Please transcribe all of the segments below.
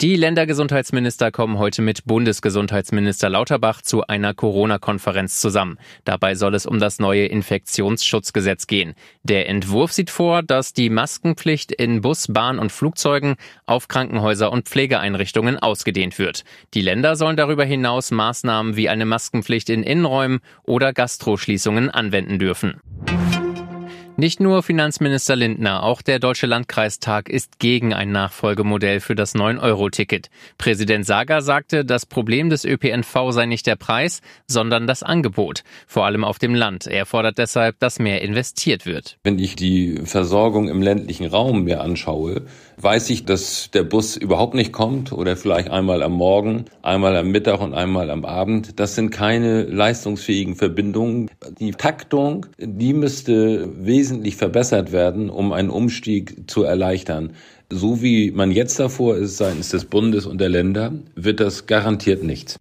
Die Ländergesundheitsminister kommen heute mit Bundesgesundheitsminister Lauterbach zu einer Corona-Konferenz zusammen. Dabei soll es um das neue Infektionsschutzgesetz gehen. Der Entwurf sieht vor, dass die Maskenpflicht in Bus, Bahn und Flugzeugen auf Krankenhäuser und Pflegeeinrichtungen ausgedehnt wird. Die Länder sollen darüber hinaus Maßnahmen wie eine Maskenpflicht in Innenräumen oder Gastroschließungen anwenden dürfen. Nicht nur Finanzminister Lindner, auch der Deutsche Landkreistag ist gegen ein Nachfolgemodell für das 9-Euro-Ticket. Präsident Sager sagte, das Problem des ÖPNV sei nicht der Preis, sondern das Angebot, vor allem auf dem Land. Er fordert deshalb, dass mehr investiert wird. Wenn ich die Versorgung im ländlichen Raum mir anschaue, weiß ich, dass der Bus überhaupt nicht kommt oder vielleicht einmal am Morgen, einmal am Mittag und einmal am Abend. Das sind keine leistungsfähigen Verbindungen. Die Taktung, die müsste wesentlich wesentlich verbessert werden, um einen Umstieg zu erleichtern. So wie man jetzt davor ist seitens des Bundes und der Länder, wird das garantiert nichts.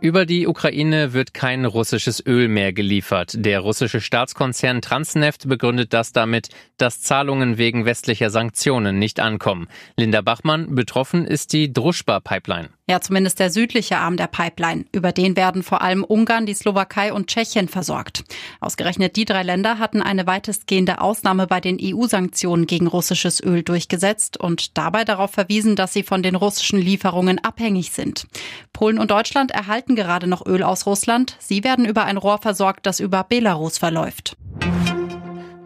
Über die Ukraine wird kein russisches Öl mehr geliefert. Der russische Staatskonzern Transneft begründet das damit, dass Zahlungen wegen westlicher Sanktionen nicht ankommen. Linda Bachmann, betroffen ist die Druschba-Pipeline. Ja, zumindest der südliche Arm der Pipeline. Über den werden vor allem Ungarn, die Slowakei und Tschechien versorgt. Ausgerechnet die drei Länder hatten eine weitestgehende Ausnahme bei den EU-Sanktionen gegen russisches Öl durchgesetzt und dabei darauf verwiesen, dass sie von den russischen Lieferungen abhängig sind. Polen und Deutschland erhalten gerade noch Öl aus Russland. Sie werden über ein Rohr versorgt, das über Belarus verläuft.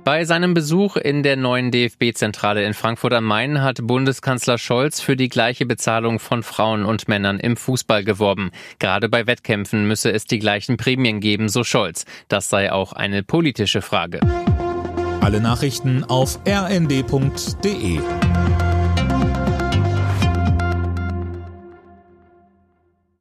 Bei seinem Besuch in der neuen DFB-Zentrale in Frankfurt am Main hat Bundeskanzler Scholz für die gleiche Bezahlung von Frauen und Männern im Fußball geworben. Gerade bei Wettkämpfen müsse es die gleichen Prämien geben, so Scholz. Das sei auch eine politische Frage. Alle Nachrichten auf rnd.de